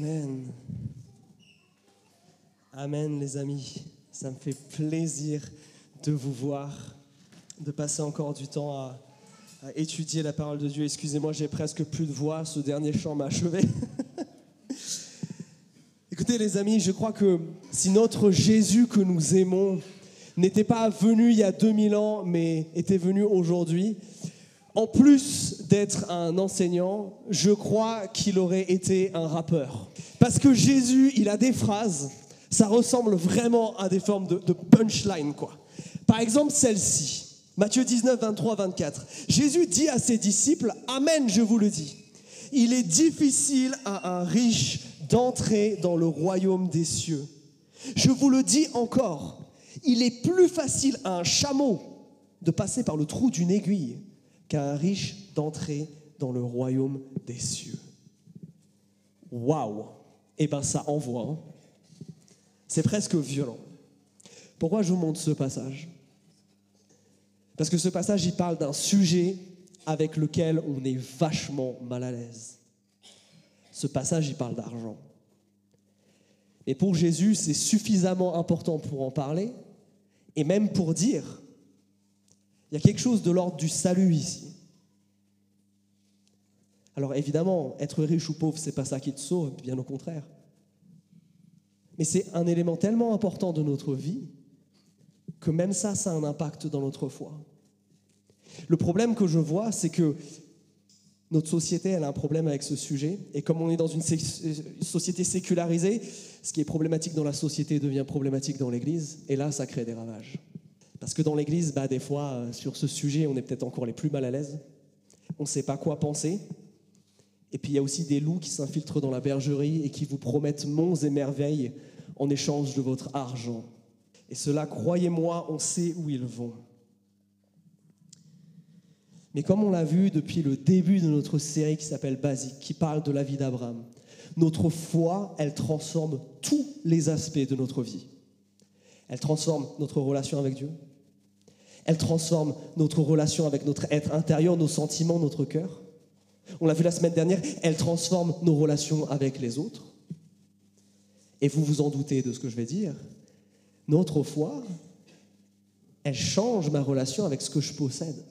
Amen. Amen les amis. Ça me fait plaisir de vous voir, de passer encore du temps à, étudier la parole de Dieu. Excusez-moi, j'ai presque plus de voix. Ce dernier chant m'a achevé. Écoutez les amis, je crois que si notre Jésus que nous aimons n'était pas venu il y a 2000 ans, mais était venu aujourd'hui, en plus d'être un enseignant, je crois qu'il aurait été un rappeur. Parce que Jésus, il a des phrases, ça ressemble vraiment à des formes de, punchline, quoi. Par exemple, celle-ci, Matthieu 19, 23, 24. Jésus dit à ses disciples, Amen, je vous le dis. Il est difficile à un riche d'entrer dans le royaume des cieux. Je vous le dis encore, il est plus facile à un chameau de passer par le trou d'une aiguille qu'à un riche d'entrer dans le royaume des cieux. Waouh Eh bien, ça envoie. hein. C'est presque violent. Pourquoi je vous montre ce passage? Parce que ce passage, il parle d'un sujet avec lequel on est vachement mal à l'aise. Ce passage, il parle d'argent. Et pour Jésus, c'est suffisamment important pour en parler et même pour dire, il y a quelque chose de l'ordre du salut ici. Alors évidemment, être riche ou pauvre, c'est pas ça qui te sauve, bien au contraire. Mais c'est un élément tellement important de notre vie que même ça, ça a un impact dans notre foi. Le problème que je vois, c'est que notre société, elle a un problème avec ce sujet. Et comme on est dans une société sécularisée, ce qui est problématique dans la société devient problématique dans l'Église. Et là, ça crée des ravages. Parce que dans l'Église, bah, des fois, euh, sur ce sujet, on est peut-être encore les plus mal à l'aise. On ne sait pas quoi penser. Et puis, il y a aussi des loups qui s'infiltrent dans la bergerie et qui vous promettent monts et merveilles en échange de votre argent. Et cela, croyez-moi, on sait où ils vont. Mais comme on l'a vu depuis le début de notre série qui s'appelle Basique, qui parle de la vie d'Abraham, notre foi, elle transforme tous les aspects de notre vie. Elle transforme notre relation avec Dieu. Elle transforme notre relation avec notre être intérieur, nos sentiments, notre cœur. On l'a vu la semaine dernière, elle transforme nos relations avec les autres. Et vous vous en doutez de ce que je vais dire. Notre foi, elle change ma relation avec ce que je possède.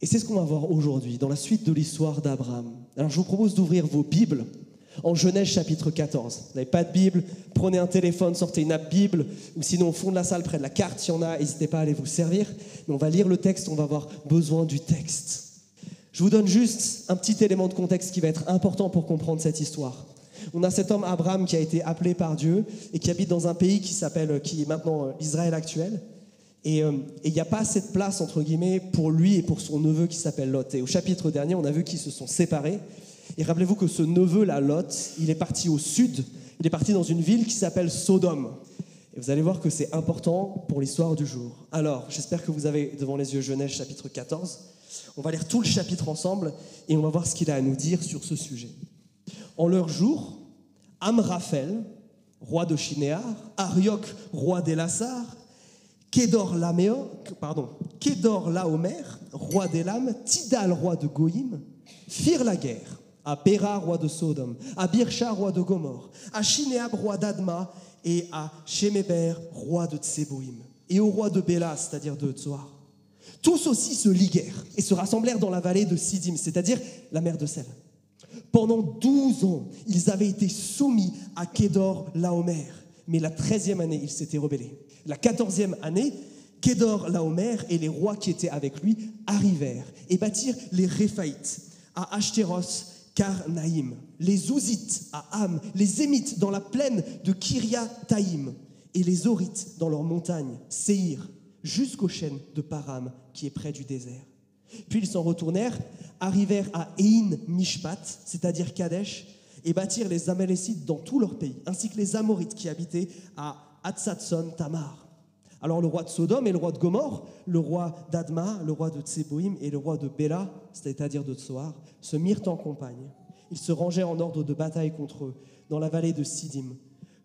Et c'est ce qu'on va voir aujourd'hui, dans la suite de l'histoire d'Abraham. Alors je vous propose d'ouvrir vos Bibles en Genèse chapitre 14. Vous n'avez pas de Bible, prenez un téléphone, sortez une app Bible, ou sinon au fond de la salle, près de la carte, il y en a, n'hésitez pas à aller vous servir. Mais on va lire le texte, on va avoir besoin du texte. Je vous donne juste un petit élément de contexte qui va être important pour comprendre cette histoire. On a cet homme Abraham qui a été appelé par Dieu et qui habite dans un pays qui s'appelle, qui est maintenant euh, Israël actuel. Et euh, et il n'y a pas assez de place, entre guillemets, pour lui et pour son neveu qui s'appelle Lot. Et au chapitre dernier, on a vu qu'ils se sont séparés. Et rappelez-vous que ce neveu-là, Lot, il est parti au sud. Il est parti dans une ville qui s'appelle Sodome. Et vous allez voir que c'est important pour l'histoire du jour. Alors, j'espère que vous avez devant les yeux Genèse chapitre 14. On va lire tout le chapitre ensemble et on va voir ce qu'il a à nous dire sur ce sujet. En leur jour, Amraphel, roi de Shinéar, Arioc, roi d'Elassar, Kédor pardon, Kédor Laomer, roi d'Elam, Tidal, roi de Goïm, firent la guerre à Béra, roi de Sodome, à Birsha, roi de Gomorre, à Shinéab, roi d'Adma, et à Sheméber, roi de Tseboïm, et au roi de Béla, c'est-à-dire de Tsoar. Tous aussi se liguèrent et se rassemblèrent dans la vallée de Sidim, c'est-à-dire la mer de Sel. Pendant douze ans, ils avaient été soumis à Kédor Laomer, mais la treizième année, ils s'étaient rebellés. La quatorzième année, Kédor Laomer et les rois qui étaient avec lui arrivèrent et bâtirent les Réphaïtes à Ashtéros, Karnaïm, les Ouzites à Ham, les Émites dans la plaine de Kiryataïm et les Orites dans leurs montagnes, Séhir, jusqu'aux chaînes de Param qui est près du désert. Puis ils s'en retournèrent, arrivèrent à Ein Mishpat, c'est-à-dire Kadesh, et bâtirent les Amalécites dans tout leur pays, ainsi que les Amorites qui habitaient à Hatzatson Tamar. Alors le roi de Sodome et le roi de Gomorre, le roi d'Adma, le roi de Tseboïm et le roi de Béla, c'est-à-dire de Tsoar, se mirent en campagne. Ils se rangèrent en ordre de bataille contre eux, dans la vallée de Sidim,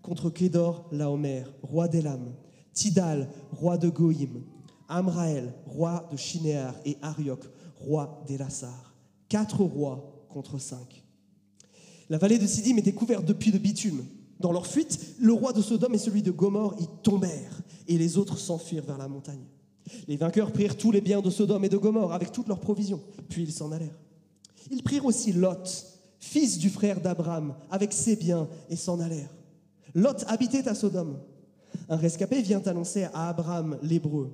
contre Kédor Laomer, roi d'Elam, Tidal, roi de Goïm, Amraël, roi de Shinéar, et Arioc, roi d'Elassar. Quatre rois contre cinq. La vallée de Sidim était couverte de puits de bitume. Dans leur fuite, le roi de Sodome et celui de Gomorre y tombèrent, et les autres s'enfuirent vers la montagne. Les vainqueurs prirent tous les biens de Sodome et de Gomorre avec toutes leurs provisions, puis ils s'en allèrent. Ils prirent aussi Lot, fils du frère d'Abraham, avec ses biens, et s'en allèrent. Lot habitait à Sodome. Un rescapé vient annoncer à Abraham l'hébreu.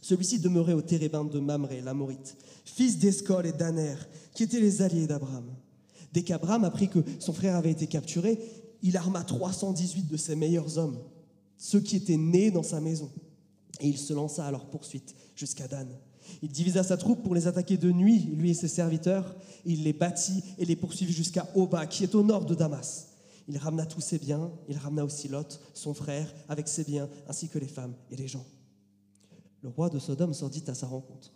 Celui-ci demeurait au térébinthe de Mamré, l'Amorite, fils d'Escol et d'Aner, qui étaient les alliés d'Abraham. Dès qu'Abraham apprit que son frère avait été capturé, il arma 318 de ses meilleurs hommes, ceux qui étaient nés dans sa maison, et il se lança à leur poursuite jusqu'à Dan. Il divisa sa troupe pour les attaquer de nuit, lui et ses serviteurs. Il les battit et les poursuivit jusqu'à Oba, qui est au nord de Damas. Il ramena tous ses biens, il ramena aussi Lot, son frère, avec ses biens, ainsi que les femmes et les gens. Le roi de Sodome sortit à sa rencontre,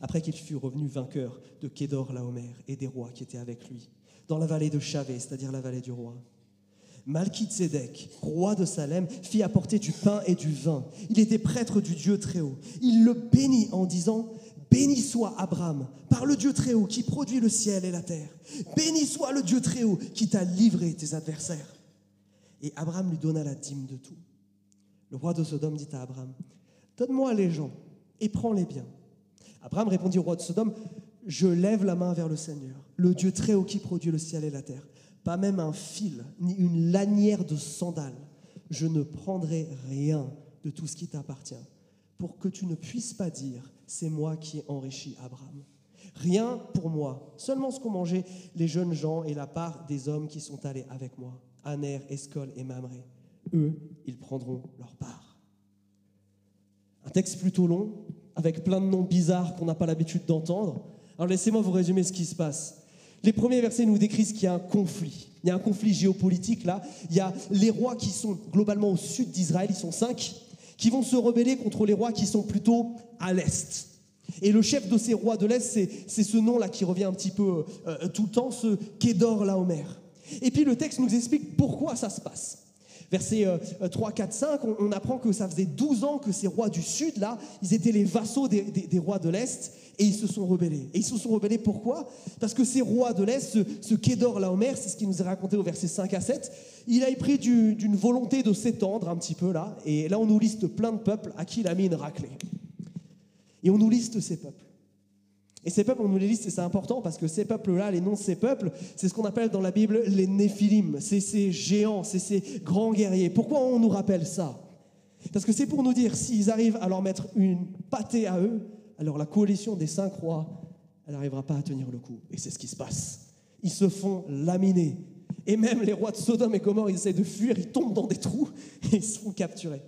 après qu'il fut revenu vainqueur de Kédor Laomer et des rois qui étaient avec lui, dans la vallée de Chavé, c'est-à-dire la vallée du roi. Malkitsédek, roi de Salem, fit apporter du pain et du vin. Il était prêtre du Dieu Très-Haut. Il le bénit en disant Béni soit Abraham par le Dieu Très-Haut qui produit le ciel et la terre. Béni soit le Dieu Très-Haut qui t'a livré tes adversaires. Et Abraham lui donna la dîme de tout. Le roi de Sodome dit à Abraham Donne-moi les gens et prends les biens. Abraham répondit au roi de Sodome Je lève la main vers le Seigneur, le Dieu Très-Haut qui produit le ciel et la terre pas même un fil, ni une lanière de sandales. Je ne prendrai rien de tout ce qui t'appartient, pour que tu ne puisses pas dire, c'est moi qui ai enrichi Abraham. Rien pour moi, seulement ce qu'ont mangé les jeunes gens et la part des hommes qui sont allés avec moi, Aner, Escol et Mamré. Eux, ils prendront leur part. Un texte plutôt long, avec plein de noms bizarres qu'on n'a pas l'habitude d'entendre. Alors laissez-moi vous résumer ce qui se passe. Les premiers versets nous décrivent qu'il y a un conflit. Il y a un conflit géopolitique là. Il y a les rois qui sont globalement au sud d'Israël, ils sont cinq, qui vont se rebeller contre les rois qui sont plutôt à l'est. Et le chef de ces rois de l'Est, c'est ce nom-là qui revient un petit peu euh, tout le temps, ce Kédor Laomer. Et puis le texte nous explique pourquoi ça se passe. Versets 3, 4, 5, on, apprend que ça faisait 12 ans que ces rois du sud, là, ils étaient les vassaux des, rois de l'Est, et ils se sont rebellés. Et ils se sont rebellés pourquoi? Parce que ces rois de l'Est, ce, ce Kédor Laomer, c'est ce qui nous est raconté au verset 5 à 7, il a pris d'une volonté de s'étendre un petit peu là, et là on nous liste plein de peuples à qui il a mis une raclée. Et on nous liste ces peuples. Et ces peuples, on nous les liste, et c'est important parce que ces peuples-là, les noms de ces peuples, c'est ce qu'on appelle dans la Bible les Néphilim. C'est ces géants, c'est ces grands guerriers. Pourquoi on nous rappelle ça? Parce que c'est pour nous dire, s'ils arrivent à leur mettre une pâtée à eux, alors la coalition des cinq rois, elle n'arrivera pas à tenir le coup. Et c'est ce qui se passe. Ils se font laminer. Et même les rois de Sodome et Gomorre, ils essaient de fuir, ils tombent dans des trous et ils se font capturer.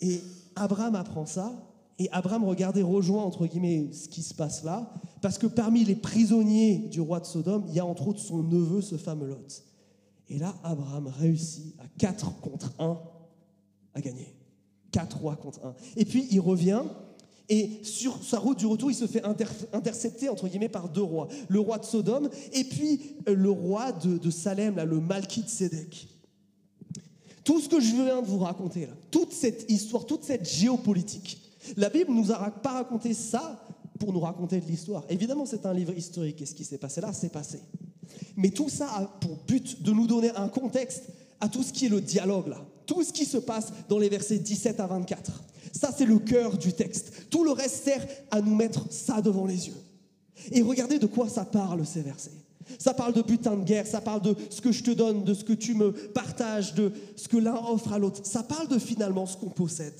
Et Abraham apprend ça, et Abraham, regardez, rejoint entre guillemets ce qui se passe là, parce que parmi les prisonniers du roi de Sodome, il y a entre autres son neveu, ce fameux Lot. Et là, Abraham réussit à 4 contre 1 à gagner. 4 rois contre 1. Et puis il revient, et sur sa route du retour, il se fait intercepter, entre guillemets, par deux rois. Le roi de Sodome et puis euh, le roi de, Salem, là, le Malkit Sédek. Tout ce que je viens de vous raconter, là, toute cette histoire, toute cette géopolitique, la Bible ne nous a pas raconté ça pour nous raconter de l'histoire. Évidemment, c'est un livre historique et ce qui s'est passé là, c'est passé. Mais tout ça a pour but de nous donner un contexte à tout ce qui est le dialogue là, tout ce qui se passe dans les versets 17 à 24. Ça, c'est le cœur du texte. Tout le reste sert à nous mettre ça devant les yeux. Et regardez de quoi ça parle, ces versets. Ça parle de butin de guerre, ça parle de ce que je te donne, de ce que tu me partages, de ce que l'un offre à l'autre. Ça parle de finalement ce qu'on possède.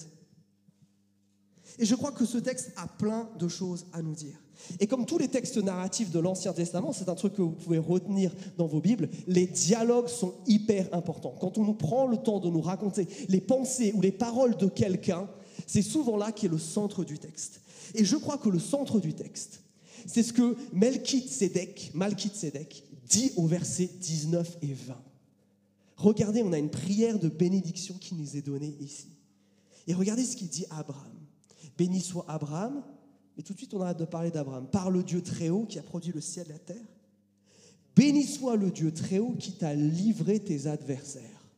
Et je crois que ce texte a plein de choses à nous dire. Et comme tous les textes narratifs de l'Ancien Testament, c'est un truc que vous pouvez retenir dans vos Bibles, les dialogues sont hyper importants. Quand on nous prend le temps de nous raconter les pensées ou les paroles de quelqu'un, c'est souvent là qui est le centre du texte. Et je crois que le centre du texte, c'est ce que Melchizedek, Malchizedek dit au verset 19 et 20. Regardez, on a une prière de bénédiction qui nous est donnée ici. Et regardez ce qu'il dit à Abraham. Béni soit Abraham, et tout de suite on arrête de parler d'Abraham, par le Dieu très haut qui a produit le ciel et la terre. Béni soit le Dieu très haut qui t'a livré tes adversaires.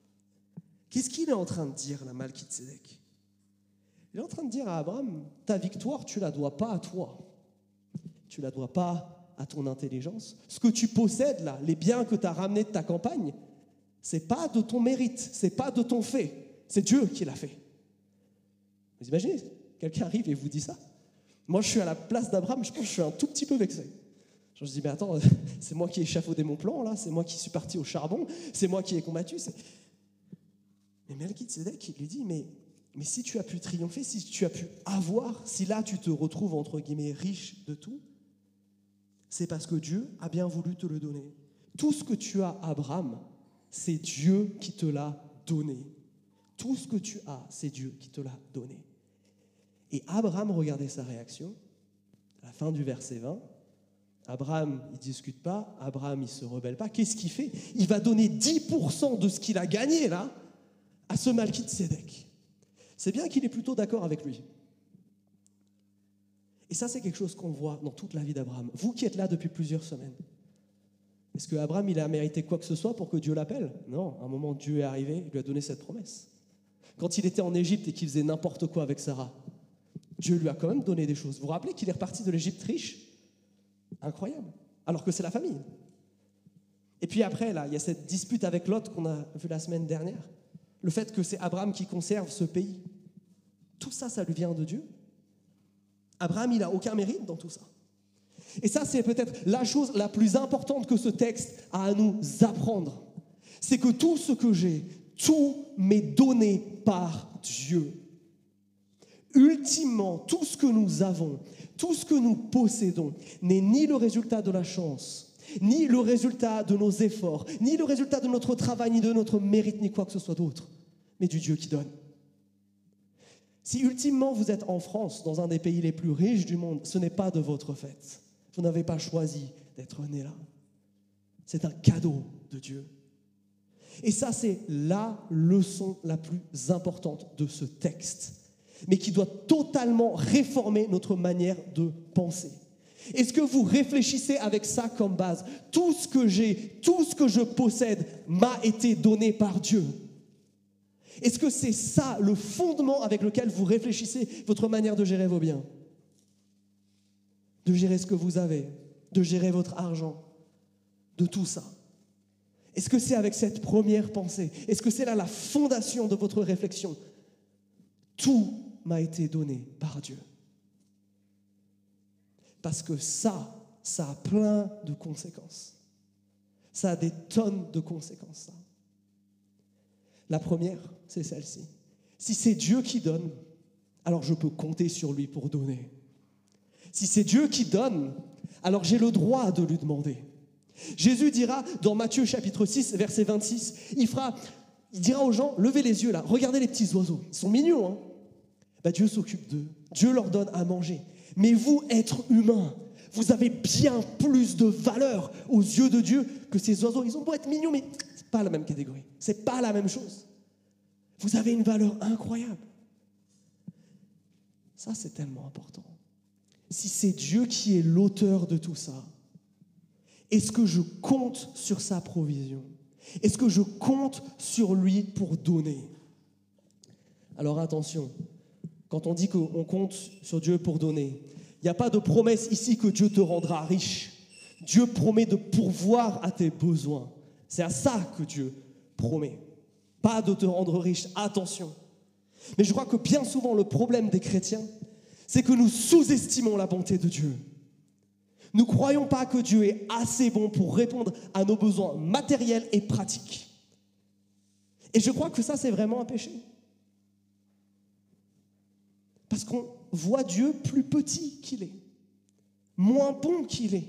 Qu'est-ce qu'il est en train de dire, la Malchizedek il est en train de dire à Abraham, ta victoire, tu la dois pas à toi. Tu la dois pas à ton intelligence. Ce que tu possèdes là, les biens que tu as ramenés de ta campagne, c'est pas de ton mérite, c'est pas de ton fait, c'est Dieu qui l'a fait. Vous imaginez? Quelqu'un arrive et vous dit ça Moi, je suis à la place d'Abraham, je pense que je suis un tout petit peu vexé. Je me dis, mais attends, c'est moi qui ai échafaudé mon plan, là, c'est moi qui suis parti au charbon, c'est moi qui ai combattu. Mais Melchizedek, il lui dit, mais, mais si tu as pu triompher, si tu as pu avoir, si là tu te retrouves, entre guillemets, riche de tout, c'est parce que Dieu a bien voulu te le donner. Tout ce que tu as, Abraham, c'est Dieu qui te l'a donné. Tout ce que tu as, c'est Dieu qui te l'a donné. Et Abraham, regardez sa réaction, à la fin du verset 20. Abraham, il discute pas, Abraham, il se rebelle pas. Qu'est-ce qu'il fait? Il va donner 10% de ce qu'il a gagné là à ce Malkit. C'est bien qu'il est plutôt d'accord avec lui. Et ça, c'est quelque chose qu'on voit dans toute la vie d'Abraham. Vous qui êtes là depuis plusieurs semaines, est-ce que Abraham, il a mérité quoi que ce soit pour que Dieu l'appelle? Non, à un moment, Dieu est arrivé, il lui a donné cette promesse. Quand il était en Égypte et qu'il faisait n'importe quoi avec Sarah, Dieu lui a quand même donné des choses. Vous vous rappelez qu'il est reparti de l'Égypte riche? Incroyable. Alors que c'est la famille. Et puis après, là, il y a cette dispute avec Lot qu'on a vu la semaine dernière. Le fait que c'est Abraham qui conserve ce pays. Tout ça, ça lui vient de Dieu. Abraham, il n'a aucun mérite dans tout ça. Et ça, c'est peut-être la chose la plus importante que ce texte a à nous apprendre. C'est que tout ce que j'ai, tout m'est donné par Dieu. Ultimement, tout ce que nous avons, tout ce que nous possédons n'est ni le résultat de la chance, ni le résultat de nos efforts, ni le résultat de notre travail, ni de notre mérite, ni quoi que ce soit d'autre, mais du Dieu qui donne. Si ultimement vous êtes en France, dans un des pays les plus riches du monde, ce n'est pas de votre fait. Vous n'avez pas choisi d'être né là. C'est un cadeau de Dieu. Et ça, c'est la leçon la plus importante de ce texte mais qui doit totalement réformer notre manière de penser. Est-ce que vous réfléchissez avec ça comme base? Tout ce que j'ai, tout ce que je possède m'a été donné par Dieu. Est-ce que c'est ça le fondement avec lequel vous réfléchissez votre manière de gérer vos biens? De gérer ce que vous avez, de gérer votre argent, de tout ça. Est-ce que c'est avec cette première pensée? Est-ce que c'est là la fondation de votre réflexion? Tout m'a été donné par Dieu. Parce que ça, ça a plein de conséquences. Ça a des tonnes de conséquences. La première, c'est celle-ci. Si c'est Dieu qui donne, alors je peux compter sur lui pour donner. Si c'est Dieu qui donne, alors j'ai le droit de lui demander. Jésus dira dans Matthieu chapitre 6, verset 26, il, fera, il dira aux gens, levez les yeux là, regardez les petits oiseaux, ils sont mignons, hein bah, Dieu s'occupe d'eux. Dieu leur donne à manger. Mais vous, être humain, vous avez bien plus de valeur aux yeux de Dieu que ces oiseaux. Ils ont beau être mignons, mais c'est pas la même catégorie. C'est pas la même chose. Vous avez une valeur incroyable. Ça, c'est tellement important. Si c'est Dieu qui est l'auteur de tout ça, est-ce que je compte sur sa provision? Est-ce que je compte sur lui pour donner? Alors attention, quand on dit qu'on compte sur Dieu pour donner. Il n'y a pas de promesse ici que Dieu te rendra riche. Dieu promet de pourvoir à tes besoins. C'est à ça que Dieu promet. Pas de te rendre riche. Attention. Mais je crois que bien souvent le problème des chrétiens, c'est que nous sous-estimons la bonté de Dieu. Nous ne croyons pas que Dieu est assez bon pour répondre à nos besoins matériels et pratiques. Et je crois que ça, c'est vraiment un péché. Parce qu'on voit Dieu plus petit qu'il est, moins bon qu'il est,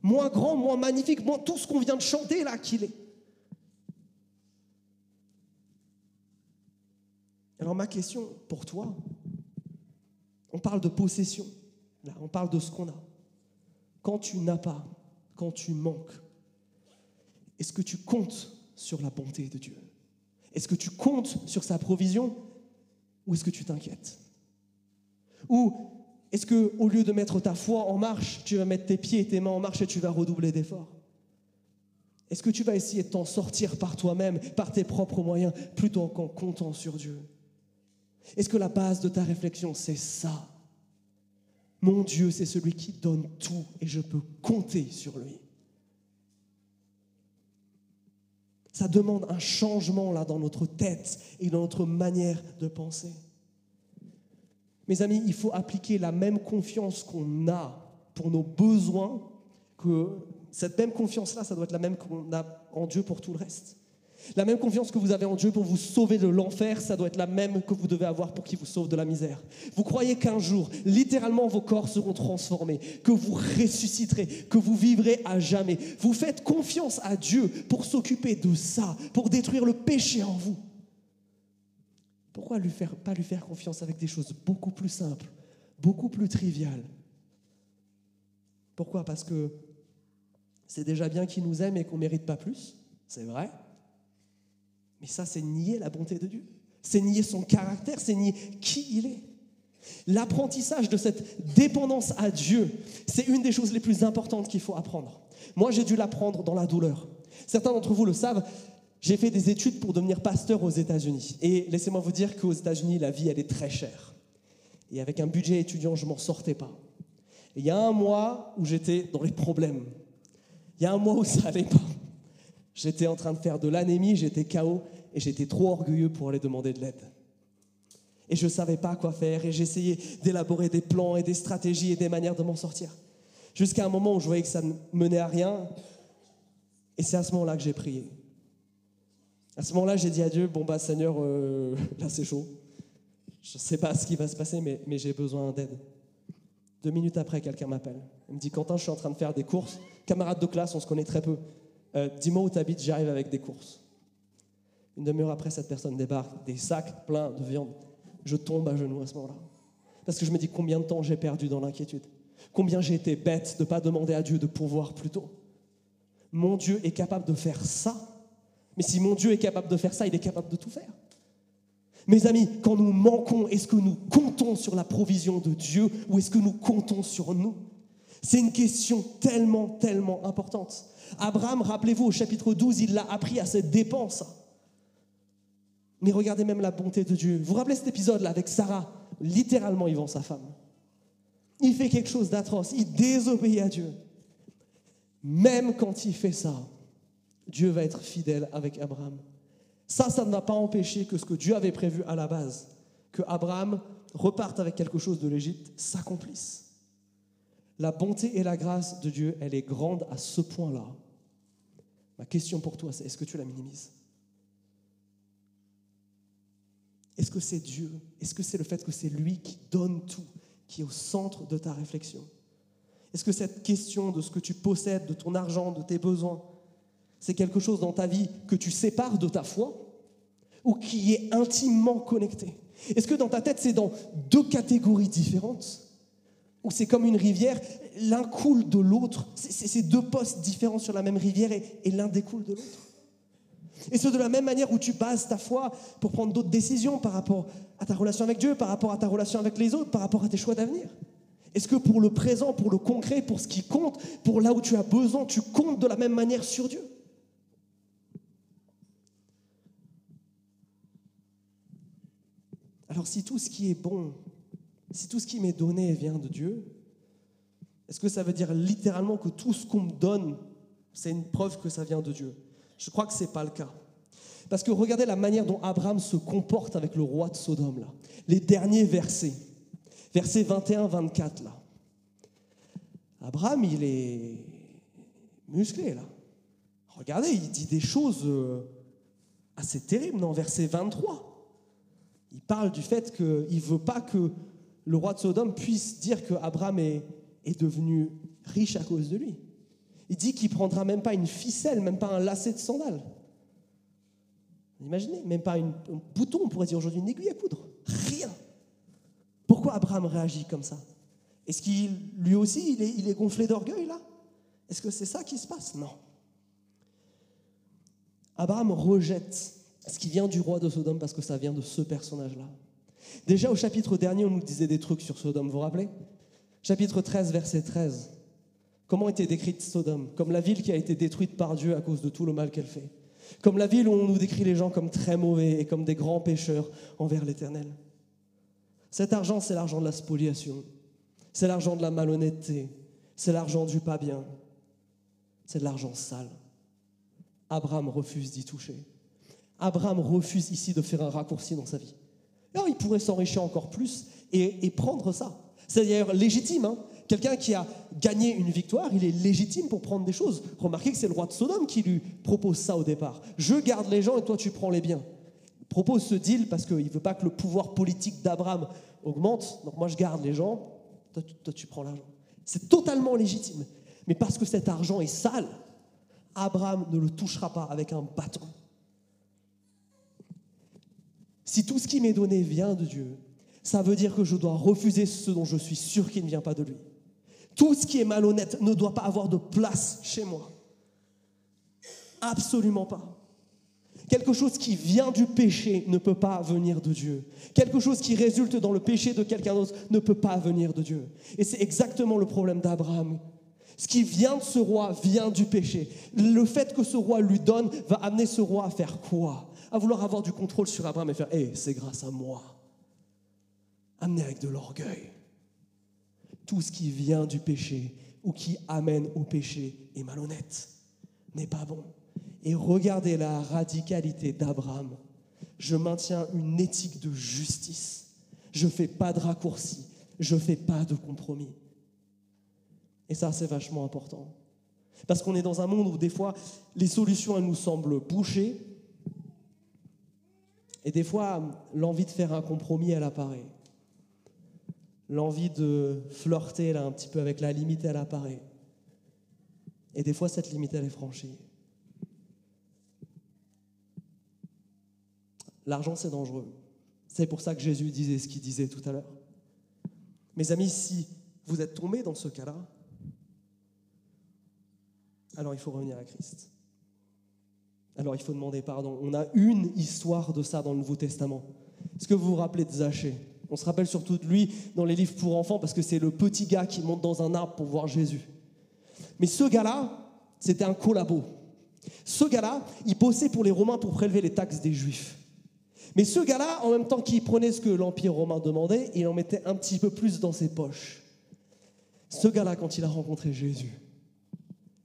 moins grand, moins magnifique, moins tout ce qu'on vient de chanter là qu'il est. Alors ma question pour toi, on parle de possession, on parle de ce qu'on a. Quand tu n'as pas, quand tu manques, est-ce que tu comptes sur la bonté de Dieu? Est-ce que tu comptes sur sa provision ou est-ce que tu t'inquiètes? Ou est-ce que au lieu de mettre ta foi en marche, tu vas mettre tes pieds et tes mains en marche et tu vas redoubler d'efforts? Est-ce que tu vas essayer de t'en sortir par toi-même, par tes propres moyens, plutôt qu'en comptant sur Dieu? Est-ce que la base de ta réflexion, c'est ça? Mon Dieu, c'est celui qui donne tout et je peux compter sur lui. Ça demande un changement là dans notre tête et dans notre manière de penser. Mes amis, il faut appliquer la même confiance qu'on a pour nos besoins, que cette même confiance-là, ça doit être la même qu'on a en Dieu pour tout le reste. La même confiance que vous avez en Dieu pour vous sauver de l'enfer, ça doit être la même que vous devez avoir pour qu'il vous sauve de la misère. Vous croyez qu'un jour, littéralement, vos corps seront transformés, que vous ressusciterez, que vous vivrez à jamais. Vous faites confiance à Dieu pour s'occuper de ça, pour détruire le péché en vous. Pourquoi lui faire, pas lui faire confiance avec des choses beaucoup plus simples, beaucoup plus triviales? Pourquoi? Parce que c'est déjà bien qu'il nous aime et qu'on ne mérite pas plus, c'est vrai. Mais ça, c'est nier la bonté de Dieu. C'est nier son caractère, c'est nier qui il est. L'apprentissage de cette dépendance à Dieu, c'est une des choses les plus importantes qu'il faut apprendre. Moi, j'ai dû l'apprendre dans la douleur. Certains d'entre vous le savent, j'ai fait des études pour devenir pasteur aux États-Unis. Et laissez-moi vous dire qu'aux États-Unis, la vie, elle est très chère. Et avec un budget étudiant, je m'en sortais pas. Il y a un mois où j'étais dans les problèmes. Il y a un mois où ça allait pas. J'étais en train de faire de l'anémie, j'étais KO et j'étais trop orgueilleux pour aller demander de l'aide. Et je ne savais pas quoi faire et j'essayais d'élaborer des plans et des stratégies et des manières de m'en sortir. Jusqu'à un moment où je voyais que ça ne menait à rien. Et c'est à ce moment-là que j'ai prié. À ce moment-là, j'ai dit à Dieu, bon bah Seigneur, euh, là c'est chaud. Je ne sais pas ce qui va se passer, mais, mais j'ai besoin d'aide. Deux minutes après, quelqu'un m'appelle. Il me dit, Quentin, je suis en train de faire des courses. Camarade de classe, on se connaît très peu. Euh, dis-moi où tu habites, j'arrive avec des courses. Une demi-heure après, cette personne débarque, des sacs pleins de viande. Je tombe à genoux à ce moment-là. Parce que je me dis combien de temps j'ai perdu dans l'inquiétude? Combien j'ai été bête de ne pas demander à Dieu de pouvoir plus tôt? Mon Dieu est capable de faire ça? Mais si mon Dieu est capable de faire ça, il est capable de tout faire. Mes amis, quand nous manquons, est-ce que nous comptons sur la provision de Dieu ou est-ce que nous comptons sur nous? C'est une question tellement, tellement importante. Abraham, rappelez-vous, au chapitre 12, il l'a appris à cette dépense. Mais regardez même la bonté de Dieu. Vous vous rappelez cet épisode-là avec Sarah? Littéralement, il vend sa femme. Il fait quelque chose d'atroce. Il désobéit à Dieu. Même quand il fait ça, Dieu va être fidèle avec Abraham. Ça, ça ne va pas empêcher que ce que Dieu avait prévu à la base, que Abraham reparte avec quelque chose de l'Égypte, s'accomplisse. La bonté et la grâce de Dieu, elle est grande à ce point-là. Ma question pour toi, c'est est-ce que tu la minimises? Est-ce que c'est Dieu? Est-ce que c'est le fait que c'est lui qui donne tout, qui est au centre de ta réflexion? Est-ce que cette question de ce que tu possèdes, de ton argent, de tes besoins, c'est quelque chose dans ta vie que tu sépares de ta foi ou qui est intimement connecté. Est-ce que dans ta tête, c'est dans deux catégories différentes Ou c'est comme une rivière, l'un coule de l'autre? C'est deux postes différents sur la même rivière et, l'un découle de l'autre. Et c'est de la même manière où tu bases ta foi pour prendre d'autres décisions par rapport à ta relation avec Dieu, par rapport à ta relation avec les autres, par rapport à tes choix d'avenir. Est-ce que pour le présent, pour le concret, pour ce qui compte, pour là où tu as besoin, tu comptes de la même manière sur Dieu? Alors si tout ce qui est bon, si tout ce qui m'est donné vient de Dieu, est-ce que ça veut dire littéralement que tout ce qu'on me donne, c'est une preuve que ça vient de Dieu? Je crois que ce n'est pas le cas. Parce que regardez la manière dont Abraham se comporte avec le roi de Sodome, là. Les derniers versets. Versets 21-24, là. Abraham, il est musclé, là. Regardez, il dit des choses euh, assez terribles dans verset 23. Il parle du fait qu'il ne veut pas que le roi de Sodome puisse dire qu'Abraham est, est devenu riche à cause de lui. Il dit qu'il prendra même pas une ficelle, même pas un lacet de sandales. Imaginez, même pas un bouton, on pourrait dire aujourd'hui une aiguille à coudre. Rien. Pourquoi Abraham réagit comme ça? Est-ce qu'il, lui aussi, est, il est gonflé d'orgueil là? Est-ce que c'est ça qui se passe? Non. Abraham rejette ce qui vient du roi de Sodome parce que ça vient de ce personnage-là? Déjà au chapitre dernier, on nous disait des trucs sur Sodome, vous vous rappelez? Chapitre 13, verset 13. Comment était décrite Sodome? Comme la ville qui a été détruite par Dieu à cause de tout le mal qu'elle fait. Comme la ville où on nous décrit les gens comme très mauvais et comme des grands pécheurs envers l'Éternel. Cet argent, c'est l'argent de la spoliation. C'est l'argent de la malhonnêteté. C'est l'argent du pas bien. C'est de l'argent sale. Abraham refuse d'y toucher. Abraham refuse ici de faire un raccourci dans sa vie. Alors il pourrait s'enrichir encore plus et, prendre ça. C'est d'ailleurs légitime. Hein. Quelqu'un qui a gagné une victoire, il est légitime pour prendre des choses. Remarquez que c'est le roi de Sodome qui lui propose ça au départ. Je garde les gens et toi tu prends les biens. Il propose ce deal parce qu'il ne veut pas que le pouvoir politique d'Abraham augmente. Donc moi je garde les gens, toi, toi tu prends l'argent. C'est totalement légitime. Mais parce que cet argent est sale, Abraham ne le touchera pas avec un bâton. Si tout ce qui m'est donné vient de Dieu, ça veut dire que je dois refuser ce dont je suis sûr qu'il ne vient pas de lui. Tout ce qui est malhonnête ne doit pas avoir de place chez moi. Absolument pas. Quelque chose qui vient du péché ne peut pas venir de Dieu. Quelque chose qui résulte dans le péché de quelqu'un d'autre ne peut pas venir de Dieu. Et c'est exactement le problème d'Abraham. Ce qui vient de ce roi vient du péché. Le fait que ce roi lui donne va amener ce roi à faire quoi? À vouloir avoir du contrôle sur Abraham et faire Hé, c'est grâce à moi. Amener avec de l'orgueil. Tout ce qui vient du péché ou qui amène au péché est malhonnête, n'est pas bon. Et regardez la radicalité d'Abraham. Je maintiens une éthique de justice. Je ne fais pas de raccourcis. Je ne fais pas de compromis. Et ça, c'est vachement important. Parce qu'on est dans un monde où des fois, les solutions, elles nous semblent bouchées. Et des fois, l'envie de faire un compromis, elle apparaît. L'envie de flirter un petit peu avec la limite, elle apparaît. Et des fois, cette limite, elle est franchie. L'argent, c'est dangereux. C'est pour ça que Jésus disait ce qu'il disait tout à l'heure. Mes amis, si vous êtes tombés dans ce cas-là, alors il faut revenir à Christ. Alors il faut demander pardon. On a une histoire de ça dans le Nouveau Testament. Est-ce que vous vous rappelez de Zachée? On se rappelle surtout de lui dans les livres pour enfants parce que c'est le petit gars qui monte dans un arbre pour voir Jésus. Mais ce gars-là, c'était un collabo. Ce gars-là, il bossait pour les Romains pour prélever les taxes des Juifs. Mais ce gars-là, en même temps qu'il prenait ce que l'Empire romain demandait, il en mettait un petit peu plus dans ses poches. Ce gars-là, quand il a rencontré Jésus,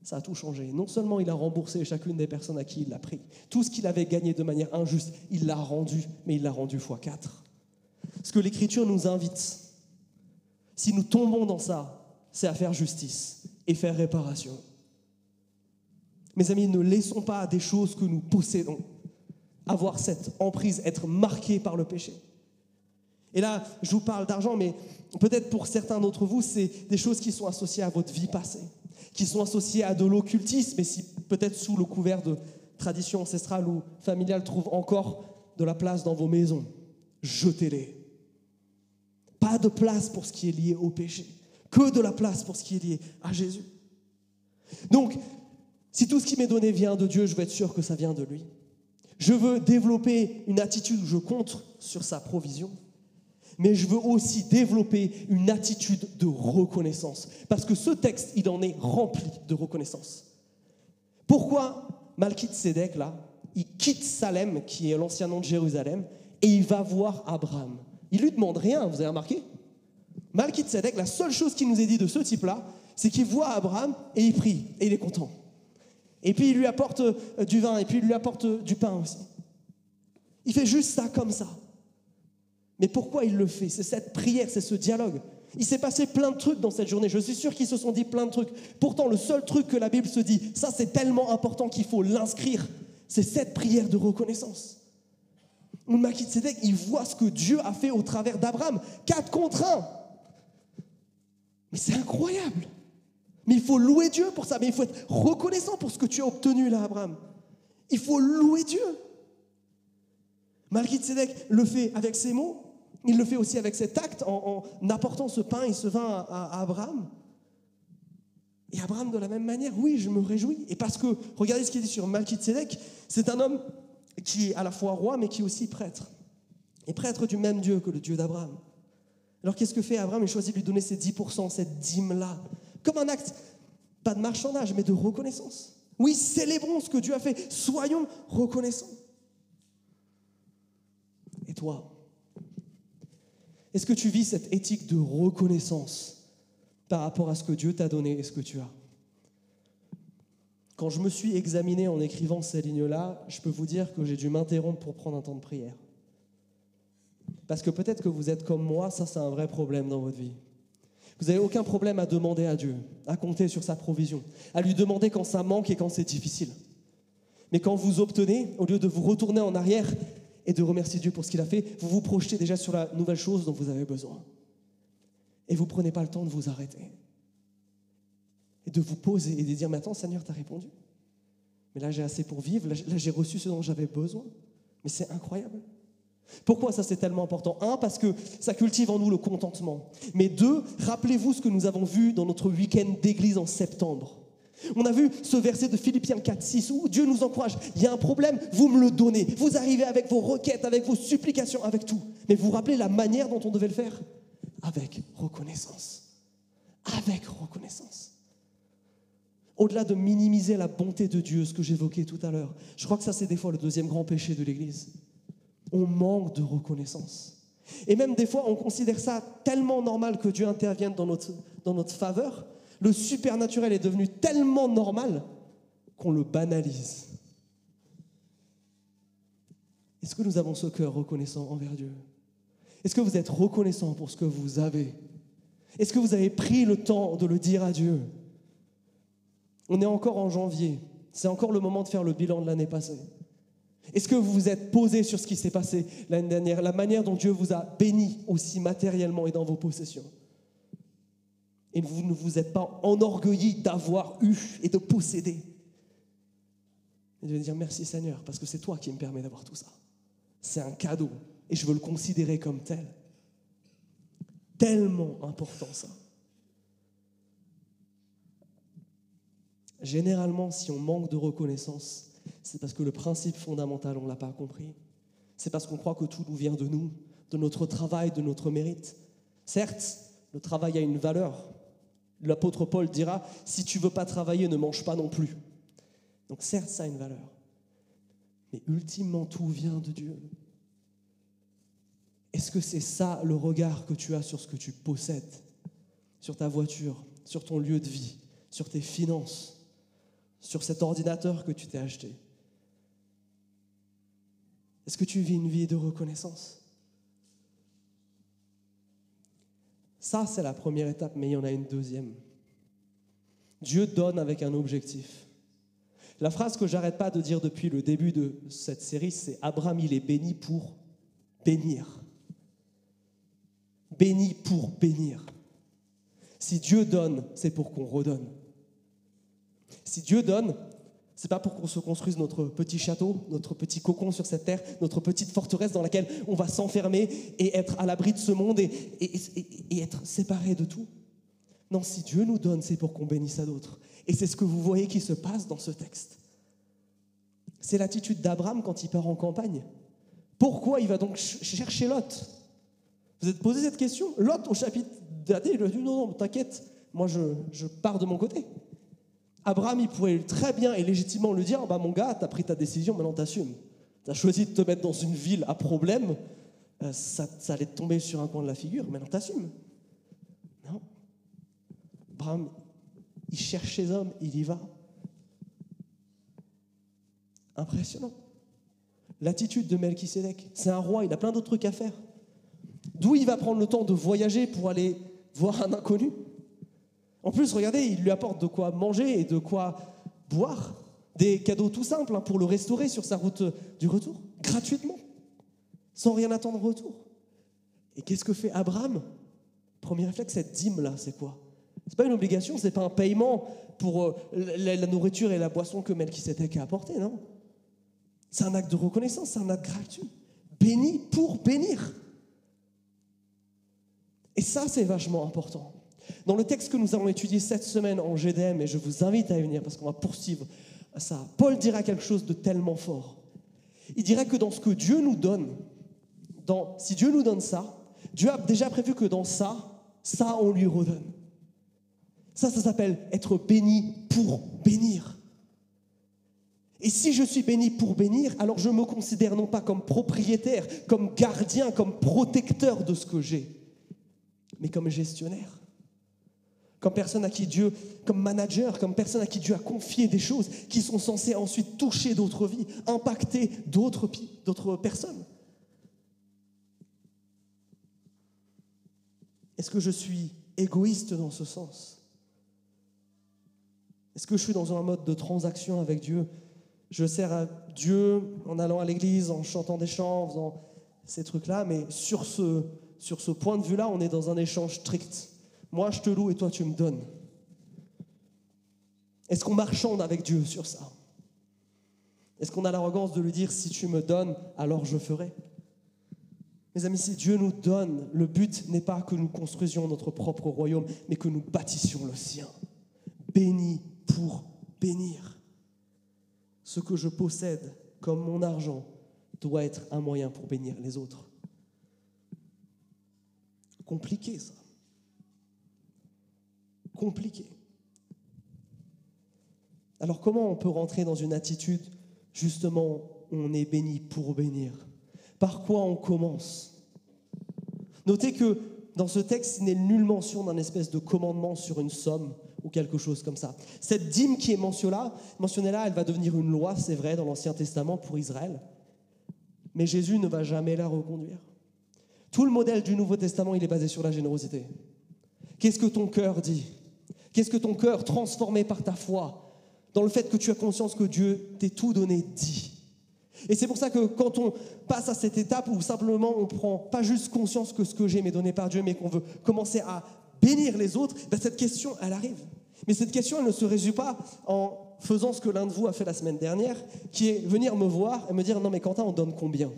ça a tout changé. Non seulement il a remboursé chacune des personnes à qui il l'a pris, tout ce qu'il avait gagné de manière injuste, il l'a rendu, mais il l'a rendu fois quatre. Ce que l'Écriture nous invite, si nous tombons dans ça, c'est à faire justice et faire réparation. Mes amis, ne laissons pas des choses que nous possédons avoir cette emprise, être marqués par le péché. Et là, je vous parle d'argent, mais peut-être pour certains d'entre vous, c'est des choses qui sont associées à votre vie passée qui sont associés à de l'occultisme, et si peut-être sous le couvert de tradition ancestrale ou familiale trouvent encore de la place dans vos maisons, jetez-les. Pas de place pour ce qui est lié au péché, que de la place pour ce qui est lié à Jésus. Donc, si tout ce qui m'est donné vient de Dieu, je veux être sûr que ça vient de lui. Je veux développer une attitude où je compte sur sa provision mais je veux aussi développer une attitude de reconnaissance. Parce que ce texte, il en est rempli de reconnaissance. Pourquoi Malkit Sédek, là, il quitte Salem, qui est l'ancien nom de Jérusalem, et il va voir Abraham? Il lui demande rien, vous avez remarqué? Malkit Sédek, la seule chose qui nous est dit de ce type-là, c'est qu'il voit Abraham et il prie, et il est content. Et puis il lui apporte euh, du vin, et puis il lui apporte du pain aussi. Il fait juste ça comme ça. Mais pourquoi il le fait? C'est cette prière, c'est ce dialogue. Il s'est passé plein de trucs dans cette journée. Je suis sûr qu'ils se sont dit plein de trucs. Pourtant, le seul truc que la Bible se dit, ça c'est tellement important qu'il faut l'inscrire, c'est cette prière de reconnaissance. Tzedek, il voit ce que Dieu a fait au travers d'Abraham. Quatre contre un. Mais c'est incroyable. Mais il faut louer Dieu pour ça. Mais il faut être reconnaissant pour ce que tu as obtenu là, Abraham. Il faut louer Dieu. Tzedek le fait avec ses mots, il le fait aussi avec cet acte en, apportant ce pain et ce vin à, Abraham. Et Abraham, de la même manière, oui, je me réjouis. Et parce que, regardez ce qu'il dit sur Malkitzedek, c'est un homme qui est à la fois roi, mais qui est aussi prêtre. Et prêtre du même Dieu que le Dieu d'Abraham. Alors qu'est-ce que fait Abraham? Il choisit de lui donner ces 10%, cette dîme-là, comme un acte, pas de marchandage, mais de reconnaissance. Oui, célébrons ce que Dieu a fait, soyons reconnaissants. Et toi, est-ce que tu vis cette éthique de reconnaissance par rapport à ce que Dieu t'a donné et ce que tu as? Quand je me suis examiné en écrivant ces lignes-là, je peux vous dire que j'ai dû m'interrompre pour prendre un temps de prière. Parce que peut-être que vous êtes comme moi, ça c'est un vrai problème dans votre vie. Vous n'avez aucun problème à demander à Dieu, à compter sur sa provision, à lui demander quand ça manque et quand c'est difficile. Mais quand vous obtenez, au lieu de vous retourner en arrière et de remercier Dieu pour ce qu'il a fait, vous vous projetez déjà sur la nouvelle chose dont vous avez besoin. Et vous ne prenez pas le temps de vous arrêter. Et de vous poser et de dire, mais attends, Seigneur, t'as répondu. Mais là, j'ai assez pour vivre, là, j'ai reçu ce dont j'avais besoin. Mais c'est incroyable. Pourquoi ça c'est tellement important? Un, parce que ça cultive en nous le contentement. Mais deux, rappelez-vous ce que nous avons vu dans notre week-end d'église en septembre. On a vu ce verset de Philippiens 4, 6 où Dieu nous encourage. Il y a un problème, vous me le donnez. Vous arrivez avec vos requêtes, avec vos supplications, avec tout. Mais vous vous rappelez la manière dont on devait le faire? Avec reconnaissance. Avec reconnaissance. Au-delà de minimiser la bonté de Dieu, ce que j'évoquais tout à l'heure, je crois que ça c'est des fois le deuxième grand péché de l'Église on manque de reconnaissance. Et même des fois, on considère ça tellement normal que Dieu intervienne dans notre, dans notre faveur. Le supernaturel est devenu tellement normal qu'on le banalise. Est-ce que nous avons ce cœur reconnaissant envers Dieu? Est-ce que vous êtes reconnaissant pour ce que vous avez? Est-ce que vous avez pris le temps de le dire à Dieu? On est encore en janvier. C'est encore le moment de faire le bilan de l'année passée. Est-ce que vous vous êtes posé sur ce qui s'est passé l'année dernière, la manière dont Dieu vous a béni aussi matériellement et dans vos possessions? Et vous ne vous êtes pas enorgueilli d'avoir eu et de posséder. Et de dire merci Seigneur, parce que c'est toi qui me permets d'avoir tout ça. C'est un cadeau et je veux le considérer comme tel. Tellement important ça. Généralement, si on manque de reconnaissance, c'est parce que le principe fondamental, on ne l'a pas compris. C'est parce qu'on croit que tout nous vient de nous, de notre travail, de notre mérite. Certes, le travail a une valeur. L'apôtre Paul dira, si tu veux pas travailler, ne mange pas non plus. Donc certes, ça a une valeur. Mais ultimement, tout vient de Dieu. Est-ce que c'est ça le regard que tu as sur ce que tu possèdes, sur ta voiture, sur ton lieu de vie, sur tes finances sur cet ordinateur que tu t'es acheté? Est-ce que tu vis une vie de reconnaissance? Ça, c'est la première étape, mais il y en a une deuxième. Dieu donne avec un objectif. La phrase que j'arrête pas de dire depuis le début de cette série, c'est Abraham, il est béni pour bénir. Béni pour bénir. Si Dieu donne, c'est pour qu'on redonne. Si Dieu donne, c'est pas pour qu'on se construise notre petit château, notre petit cocon sur cette terre, notre petite forteresse dans laquelle on va s'enfermer et être à l'abri de ce monde et, être séparé de tout. Non, si Dieu nous donne, c'est pour qu'on bénisse à d'autres. Et c'est ce que vous voyez qui se passe dans ce texte. C'est l'attitude d'Abraham quand il part en campagne. Pourquoi il va donc chercher Lot? Vous êtes posé cette question? Lot, au chapitre dernier, il a dit non, non, t'inquiète, moi je pars de mon côté. Abraham, il pourrait très bien et légitimement le dire, bah mon gars, tu as pris ta décision, maintenant t'assumes. Tu as choisi de te mettre dans une ville à problème, euh, ça, allait te tomber sur un coin de la figure, maintenant t'assumes. Non. Abraham, il cherche ses hommes, il y va. Impressionnant. L'attitude de Melchisedec, c'est un roi, il a plein d'autres trucs à faire. D'où il va prendre le temps de voyager pour aller voir un inconnu? En plus, regardez, il lui apporte de quoi manger et de quoi boire. Des cadeaux tout simples hein, pour le restaurer sur sa route du retour, gratuitement, sans rien attendre en retour. Et qu'est-ce que fait Abraham? Premier réflexe, cette dîme-là, c'est quoi? C'est pas une obligation, c'est pas un paiement pour euh, la, nourriture et la boisson que Melchisedec a apporté, non? C'est un acte de reconnaissance, c'est un acte gratuit. Béni pour bénir. Et ça, c'est vachement important. Dans le texte que nous allons étudier cette semaine en GDM, et je vous invite à y venir parce qu'on va poursuivre ça, Paul dira quelque chose de tellement fort. Il dirait que dans ce que Dieu nous donne, si Dieu nous donne ça, Dieu a déjà prévu que dans ça, ça, on lui redonne. Ça, ça s'appelle être béni pour bénir. Et si je suis béni pour bénir, alors je me considère non pas comme propriétaire, comme gardien, comme protecteur de ce que j'ai, mais comme gestionnaire. Comme personne à qui Dieu, comme manager, comme personne à qui Dieu a confié des choses qui sont censées ensuite toucher d'autres vies, impacter d'autres, personnes. Est-ce que je suis égoïste dans ce sens? Est-ce que je suis dans un mode de transaction avec Dieu? Je sers à Dieu en allant à l'église, en chantant des chants, en faisant ces trucs-là, mais sur ce, sur ce point de vue-là, on est dans un échange strict. Moi, je te loue et toi, tu me donnes. Est-ce qu'on marchande avec Dieu sur ça? Est-ce qu'on a l'arrogance de lui dire, si tu me donnes, alors je ferai? Mes amis, si Dieu nous donne, le but n'est pas que nous construisions notre propre royaume, mais que nous bâtissions le sien. Béni pour bénir. Ce que je possède comme mon argent doit être un moyen pour bénir les autres. Compliqué ça compliqué. Alors comment on peut rentrer dans une attitude, justement, on est béni pour bénir? Par quoi on commence? Notez que dans ce texte, il n'est nulle mention d'un espèce de commandement sur une somme ou quelque chose comme ça. Cette dîme qui est mentionnée là, mentionnée là elle va devenir une loi, c'est vrai, dans l'Ancien Testament pour Israël. Mais Jésus ne va jamais la reconduire. Tout le modèle du Nouveau Testament, il est basé sur la générosité. Qu'est-ce que ton cœur dit? Qu'est-ce que ton cœur, transformé par ta foi, dans le fait que tu as conscience que Dieu t'est tout donné, dit Et c'est pour ça que quand on passe à cette étape où simplement on prend pas juste conscience que ce que j'ai m'est donné par Dieu, mais qu'on veut commencer à bénir les autres, ben cette question, elle arrive. Mais cette question, elle ne se résume pas en faisant ce que l'un de vous a fait la semaine dernière, qui est venir me voir et me dire Non, mais Quentin, on donne combien?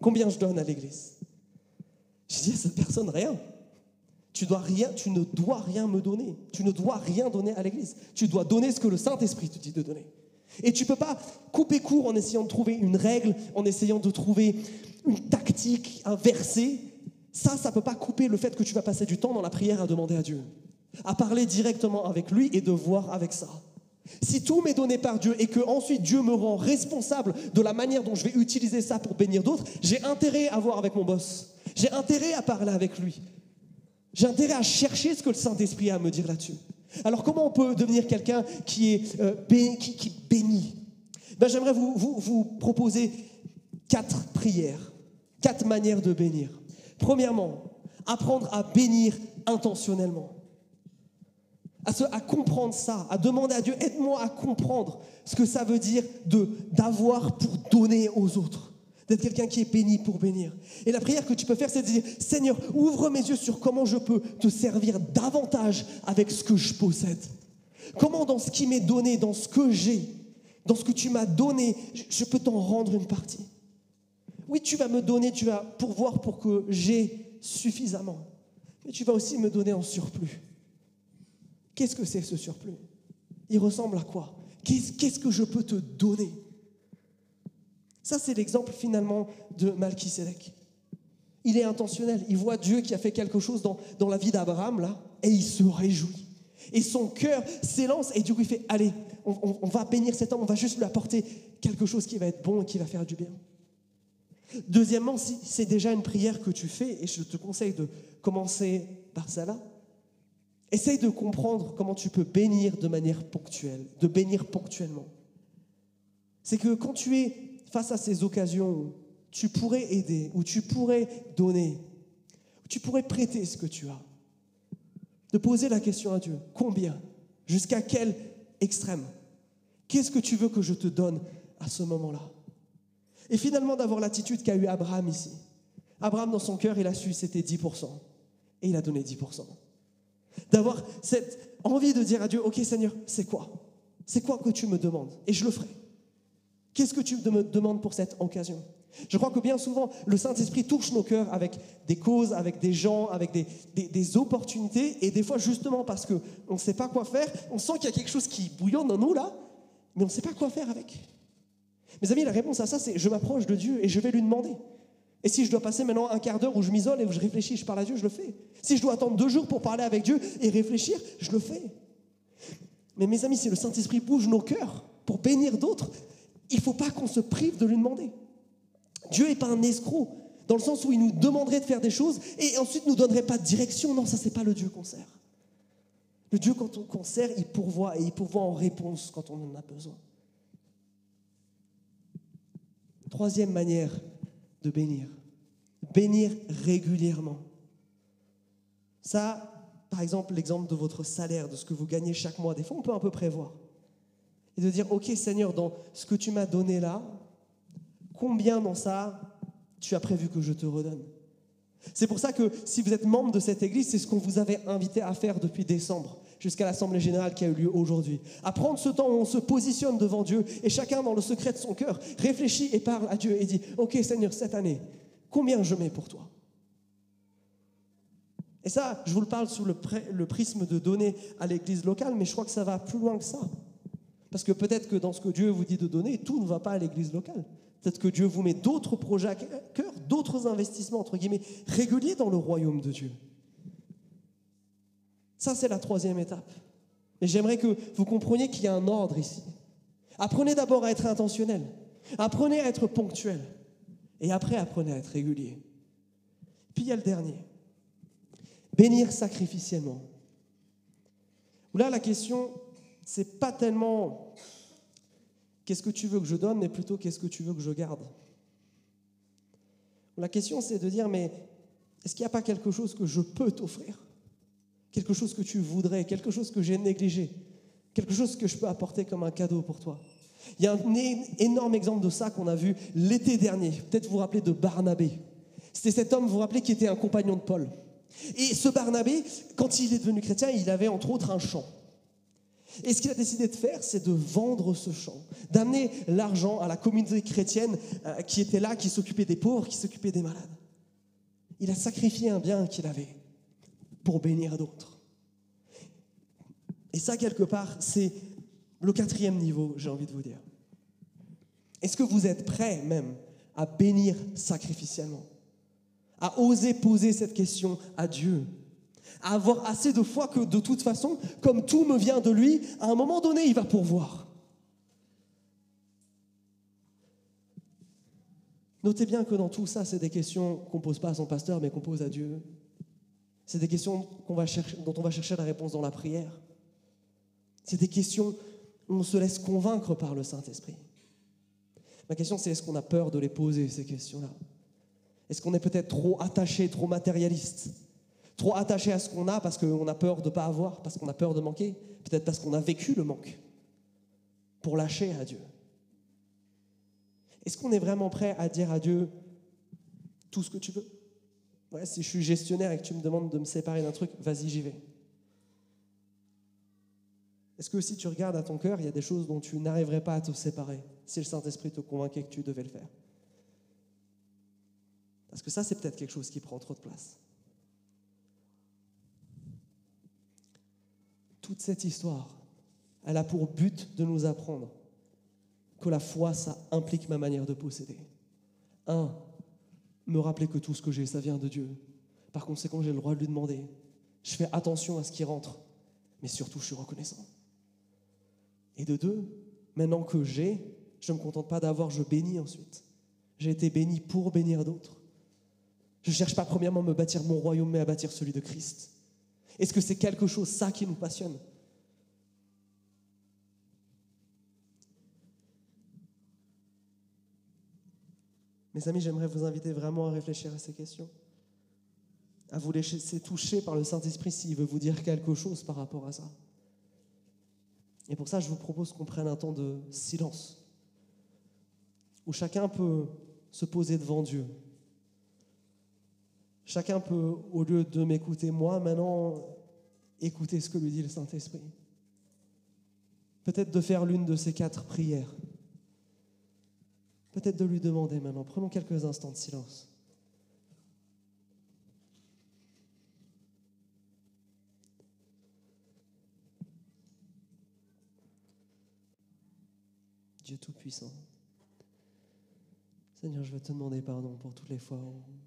Combien je donne à l'église? Je dis à cette personne Rien. Tu, ne dois rien me donner. Tu ne dois rien donner à l'Église. Tu dois donner ce que le Saint-Esprit te dit de donner. Et tu ne peux pas couper court en essayant de trouver une règle, en essayant de trouver une tactique, un verset. Ça, ça ne peut pas couper le fait que tu vas passer du temps dans la prière à demander à Dieu, à parler directement avec lui et de voir avec ça. Si tout m'est donné par Dieu et que ensuite Dieu me rend responsable de la manière dont je vais utiliser ça pour bénir d'autres, j'ai intérêt à voir avec mon boss. J'ai intérêt à parler avec lui. J'ai intérêt à chercher ce que le Saint-Esprit a à me dire là-dessus. Alors comment on peut devenir quelqu'un qui est euh, qui, bénit? Ben, J'aimerais vous, vous, proposer quatre prières, quatre manières de bénir. Premièrement, apprendre à bénir intentionnellement. À, à comprendre ça, à demander à Dieu, aide-moi à comprendre ce que ça veut dire d'avoir pour donner aux autres d'être quelqu'un qui est béni pour bénir. Et la prière que tu peux faire, c'est de dire, Seigneur, ouvre mes yeux sur comment je peux te servir davantage avec ce que je possède. Comment dans ce qui m'est donné, dans ce que j'ai, dans ce que tu m'as donné, je peux t'en rendre une partie. Oui, tu vas me donner, tu vas pourvoir pour que j'ai suffisamment. Mais tu vas aussi me donner en surplus. Qu'est-ce que c'est ce surplus? Il ressemble à quoi? Qu'est-ce que je peux te donner? Ça, c'est l'exemple finalement de Malchisedec. Il est intentionnel. Il voit Dieu qui a fait quelque chose dans, dans la vie d'Abraham, là, et il se réjouit. Et son cœur s'élance, et du coup, il fait Allez, on, va bénir cet homme, on va juste lui apporter quelque chose qui va être bon et qui va faire du bien. Deuxièmement, si c'est déjà une prière que tu fais, et je te conseille de commencer par ça là, essaye de comprendre comment tu peux bénir de manière ponctuelle, de bénir ponctuellement. C'est que quand tu es face à ces occasions tu pourrais aider, où tu pourrais donner, où tu pourrais prêter ce que tu as, de poser la question à Dieu, combien? Jusqu'à quel extrême? Qu'est-ce que tu veux que je te donne à ce moment-là? Et finalement d'avoir l'attitude qu'a eu Abraham ici. Abraham, dans son cœur, il a su, c'était 10%. Et il a donné 10%. D'avoir cette envie de dire à Dieu, ok Seigneur, c'est quoi? C'est quoi que tu me demandes Et je le ferai. Qu'est-ce que tu me demandes pour cette occasion? Je crois que bien souvent, le Saint-Esprit touche nos cœurs avec des causes, avec des gens, avec des, opportunités, et des fois, justement parce qu'on ne sait pas quoi faire, on sent qu'il y a quelque chose qui bouillonne en nous, là, mais on ne sait pas quoi faire avec. Mes amis, la réponse à ça, c'est je m'approche de Dieu et je vais lui demander. Et si je dois passer maintenant un quart d'heure où je m'isole et où je réfléchis, je parle à Dieu, je le fais. Si je dois attendre deux jours pour parler avec Dieu et réfléchir, je le fais. Mais mes amis, si le Saint-Esprit bouge nos cœurs pour bénir d'autres, il ne faut pas qu'on se prive de lui demander. Dieu n'est pas un escroc, dans le sens où il nous demanderait de faire des choses et ensuite nous donnerait pas de direction. Non, ça, c'est pas le Dieu qu'on sert. Le Dieu qu'on sert, il pourvoit et il pourvoit en réponse quand on en a besoin. Troisième manière de bénir. Bénir régulièrement. Ça, par exemple, l'exemple de votre salaire, de ce que vous gagnez chaque mois, des fois on peut un peu prévoir. Et de dire, ok Seigneur, dans ce que tu m'as donné là, combien dans ça tu as prévu que je te redonne? C'est pour ça que si vous êtes membre de cette église, c'est ce qu'on vous avait invité à faire depuis décembre jusqu'à l'Assemblée générale qui a eu lieu aujourd'hui. À prendre ce temps où on se positionne devant Dieu et chacun dans le secret de son cœur réfléchit et parle à Dieu et dit, ok Seigneur, cette année, combien je mets pour toi? Et ça, je vous le parle sous le, prisme de donner à l'église locale, mais je crois que ça va plus loin que ça. Parce que peut-être que dans ce que Dieu vous dit de donner, tout ne va pas à l'église locale. Peut-être que Dieu vous met d'autres projets à cœur, d'autres investissements, entre guillemets, réguliers dans le royaume de Dieu. Ça, c'est la troisième étape. Et j'aimerais que vous compreniez qu'il y a un ordre ici. Apprenez d'abord à être intentionnel. Apprenez à être ponctuel. Et après, apprenez à être régulier. Puis il y a le dernier. Bénir sacrificiellement. Là, la question, c'est pas tellement qu'est-ce que tu veux que je donne, mais plutôt qu'est-ce que tu veux que je garde. La question, c'est de dire, mais est-ce qu'il n'y a pas quelque chose que je peux t'offrir? Quelque chose que tu voudrais, quelque chose que j'ai négligé, quelque chose que je peux apporter comme un cadeau pour toi. Il y a un énorme exemple de ça qu'on a vu l'été dernier. Peut-être vous vous rappelez de Barnabé. C'était cet homme, vous vous rappelez, qui était un compagnon de Paul. Et ce Barnabé, quand il est devenu chrétien, il avait entre autres un champ. Et ce qu'il a décidé de faire, c'est de vendre ce champ, d'amener l'argent à la communauté chrétienne euh, qui était là, qui s'occupait des pauvres, qui s'occupait des malades. Il a sacrifié un bien qu'il avait pour bénir d'autres. Et ça, quelque part, c'est le quatrième niveau, j'ai envie de vous dire. Est-ce que vous êtes prêt même à bénir sacrificiellement? À oser poser cette question à Dieu, à avoir assez de foi que de toute façon, comme tout me vient de lui, à un moment donné, il va pourvoir. Notez bien que dans tout ça, c'est des questions qu'on ne pose pas à son pasteur, mais qu'on pose à Dieu. C'est des questions dont on va chercher la réponse dans la prière. C'est des questions où on se laisse convaincre par le Saint-Esprit. Ma question, c'est est-ce qu'on a peur de les poser, ces questions-là? Est-ce qu'on est peut-être trop attaché, trop matérialiste? Trop attaché à ce qu'on a parce qu'on a peur de ne pas avoir, parce qu'on a peur de manquer Peut-être parce qu'on a vécu le manque pour lâcher à Dieu Est-ce qu'on est vraiment prêt à dire à Dieu tout ce que tu veux? Ouais, Si je suis gestionnaire et que tu me demandes de me séparer d'un truc, vas-y, j'y vais. Est-ce que si tu regardes à ton cœur, il y a des choses dont tu n'arriverais pas à te séparer si le Saint-Esprit te convainquait que tu devais le faire? Parce que ça, c'est peut-être quelque chose qui prend trop de place. Toute cette histoire, elle a pour but de nous apprendre que la foi, ça implique ma manière de posséder. Un, me rappeler que tout ce que j'ai, ça vient de Dieu. Par conséquent, j'ai le droit de lui demander. Je fais attention à ce qui rentre, mais surtout, je suis reconnaissant. Et de deux, maintenant que j'ai, je ne me contente pas d'avoir, je bénis ensuite. J'ai été béni pour bénir d'autres. Je ne cherche pas premièrement à me bâtir mon royaume, mais à bâtir celui de Christ. Est-ce que c'est quelque chose, ça, qui nous passionne? Mes amis, j'aimerais vous inviter vraiment à réfléchir à ces questions, à vous laisser toucher par le Saint-Esprit s'il veut vous dire quelque chose par rapport à ça. Et pour ça, je vous propose qu'on prenne un temps de silence, où chacun peut se poser devant Dieu Chacun peut, au lieu de m'écouter moi, maintenant, écouter ce que lui dit le Saint-Esprit. Peut-être de faire l'une de ces quatre prières. Peut-être de lui demander maintenant. Prenons quelques instants de silence. Dieu Tout-Puissant. Seigneur, je veux te demander pardon pour toutes les fois où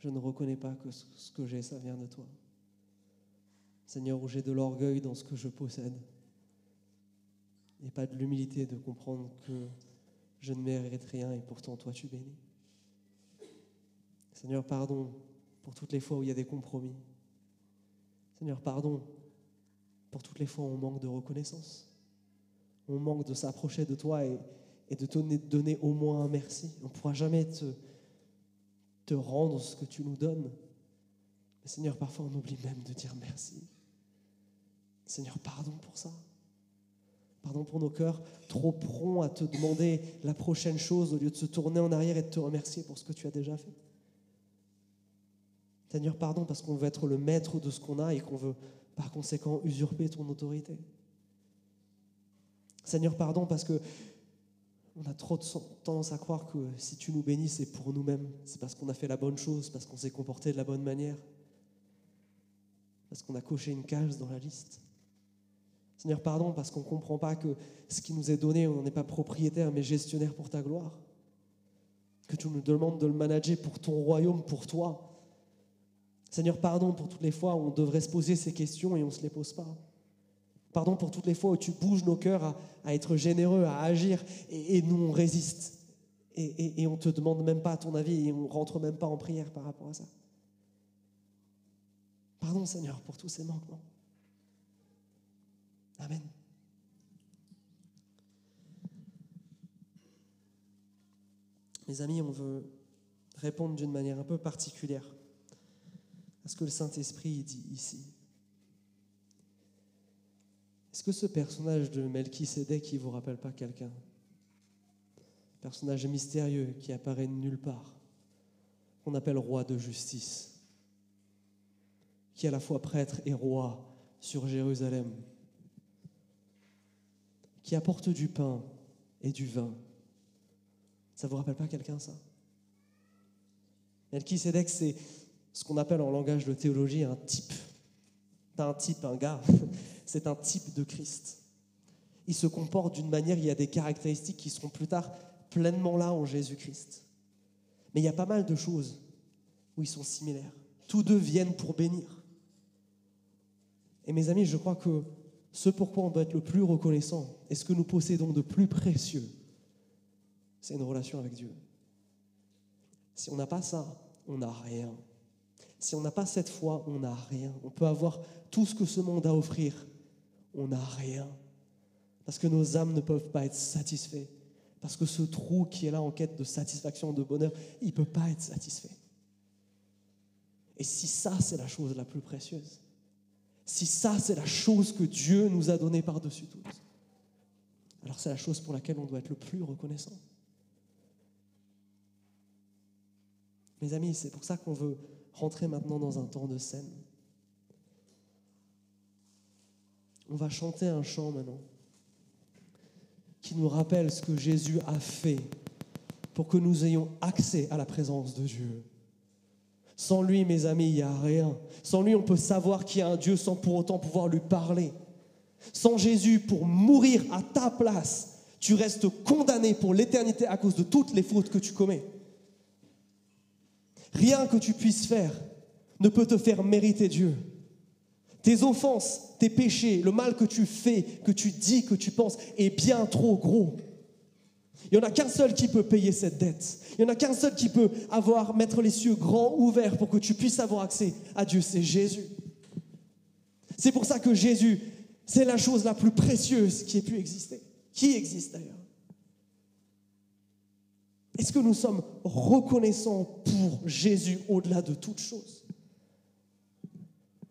je ne reconnais pas que ce que j'ai, ça vient de toi. Seigneur, où j'ai de l'orgueil dans ce que je possède et pas de l'humilité de comprendre que je ne mérite rien et pourtant toi tu bénis. Seigneur, pardon pour toutes les fois où il y a des compromis. Seigneur, pardon pour toutes les fois où on manque de reconnaissance. On manque de s'approcher de toi et, de te donner, au moins un merci. On ne pourra jamais te, te rendre ce que tu nous donnes. Seigneur, parfois on oublie même de dire merci. Seigneur, pardon pour ça. Pardon pour nos cœurs trop prompts à te demander la prochaine chose au lieu de se tourner en arrière et de te remercier pour ce que tu as déjà fait. Seigneur, pardon parce qu'on veut être le maître de ce qu'on a et qu'on veut par conséquent usurper ton autorité. Seigneur, pardon parce que on a trop tendance à croire que si tu nous bénis, c'est pour nous-mêmes. C'est parce qu'on a fait la bonne chose, parce qu'on s'est comporté de la bonne manière, parce qu'on a coché une case dans la liste. Seigneur, pardon parce qu'on ne comprend pas que ce qui nous est donné, on n'en est pas propriétaire, mais gestionnaire pour ta gloire. Que tu nous demandes de le manager pour ton royaume, pour toi. Seigneur, pardon pour toutes les fois où on devrait se poser ces questions et on ne se les pose pas. Pardon pour toutes les fois où tu bouges nos cœurs à, être généreux, à agir, et, nous on résiste. Et, et, on ne te demande même pas ton avis et on ne rentre même pas en prière par rapport à ça. Pardon Seigneur pour tous ces manquements. Amen. Mes amis, on veut répondre d'une manière un peu particulière à ce que le Saint-Esprit dit ici. Est-ce que ce personnage de Melchisédek, ne vous rappelle pas quelqu'un? Personnage mystérieux qui apparaît nulle part, qu'on appelle roi de justice, qui est à la fois prêtre et roi sur Jérusalem, qui apporte du pain et du vin. Ça ne vous rappelle pas quelqu'un ça? Melchisedec, c'est ce qu'on appelle en langage de théologie un type. Pas un type, un gars, c'est un type de Christ. Il se comporte d'une manière, il y a des caractéristiques qui seront plus tard pleinement là en Jésus-Christ. Mais il y a pas mal de choses où ils sont similaires. Tous deux viennent pour bénir. Et mes amis, je crois que ce pourquoi on doit être le plus reconnaissant et ce que nous possédons de plus précieux, c'est une relation avec Dieu. Si on n'a pas ça, on n'a rien. Si on n'a pas cette foi, on n'a rien. On peut avoir tout ce que ce monde a à offrir, on n'a rien. Parce que nos âmes ne peuvent pas être satisfaites. Parce que ce trou qui est là en quête de satisfaction, de bonheur, il ne peut pas être satisfait. Et si ça, c'est la chose la plus précieuse, si ça, c'est la chose que Dieu nous a donnée par-dessus tout, alors c'est la chose pour laquelle on doit être le plus reconnaissant. Mes amis, c'est pour ça qu'on veut rentrer maintenant dans un temps de scène. On va chanter un chant maintenant qui nous rappelle ce que Jésus a fait pour que nous ayons accès à la présence de Dieu. Sans lui, mes amis, il n'y a rien. Sans lui, on peut savoir qu'il y a un Dieu sans pour autant pouvoir lui parler. Sans Jésus, pour mourir à ta place, tu restes condamné pour l'éternité à cause de toutes les fautes que tu commets. Rien que tu puisses faire ne peut te faire mériter Dieu. Tes offenses, tes péchés, le mal que tu fais, que tu dis, que tu penses, est bien trop gros. Il n'y en a qu'un seul qui peut payer cette dette. Il n'y en a qu'un seul qui peut mettre les cieux grands ouverts pour que tu puisses avoir accès à Dieu, c'est Jésus. C'est pour ça que Jésus, c'est la chose la plus précieuse qui ait pu exister, qui existe d'ailleurs? Est-ce que nous sommes reconnaissants pour Jésus au-delà de toute chose?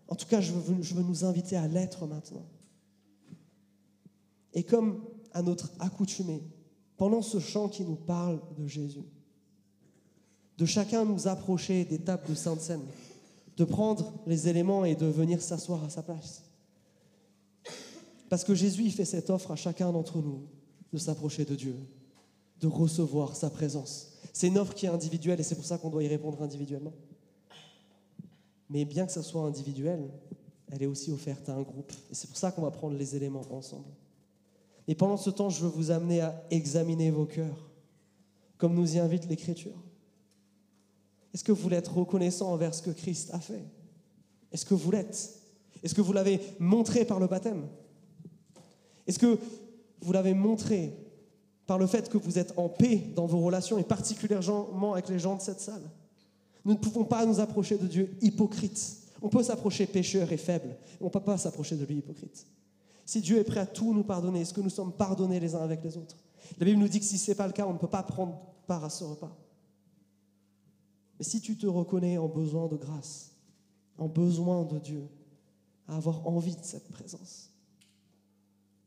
En tout cas, je veux, nous inviter à l'être maintenant. Et comme à notre accoutumée, pendant ce chant qui nous parle de Jésus, de chacun nous approcher des tables de Sainte Seine, de prendre les éléments et de venir s'asseoir à sa place. Parce que Jésus il fait cette offre à chacun d'entre nous de s'approcher de Dieu, de recevoir sa présence. C'est une offre qui est individuelle et c'est pour ça qu'on doit y répondre individuellement. Mais bien que ça soit individuel, elle est aussi offerte à un groupe. Et c'est pour ça qu'on va prendre les éléments ensemble. Et pendant ce temps, je veux vous amener à examiner vos cœurs, comme nous y invite l'Écriture. Est-ce que vous l'êtes reconnaissant envers ce que Christ a fait? Est-ce que vous l'êtes? Est-ce que vous l'avez montré par le baptême? Est-ce que vous l'avez montré par le fait que vous êtes en paix dans vos relations et particulièrement avec les gens de cette salle? Nous ne pouvons pas nous approcher de Dieu hypocrite On peut s'approcher pécheur et faible, on ne peut pas s'approcher de lui hypocrite. Si Dieu est prêt à tout nous pardonner, est-ce que nous sommes pardonnés les uns avec les autres? La Bible nous dit que si ce n'est pas le cas, on ne peut pas prendre part à ce repas. Mais si tu te reconnais en besoin de grâce, en besoin de Dieu, à avoir envie de cette présence,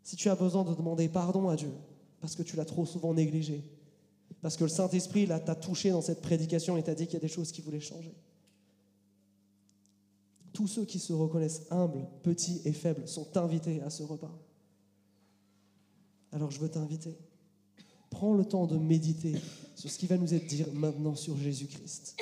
si tu as besoin de demander pardon à Dieu parce que tu l'as trop souvent négligé, parce que le Saint-Esprit t'a touché dans cette prédication et t'a dit qu'il y a des choses qui voulaient changer. Tous ceux qui se reconnaissent humbles, petits et faibles sont invités à ce repas. Alors je veux t'inviter. Prends le temps de méditer sur ce qui va nous être dit maintenant sur Jésus-Christ.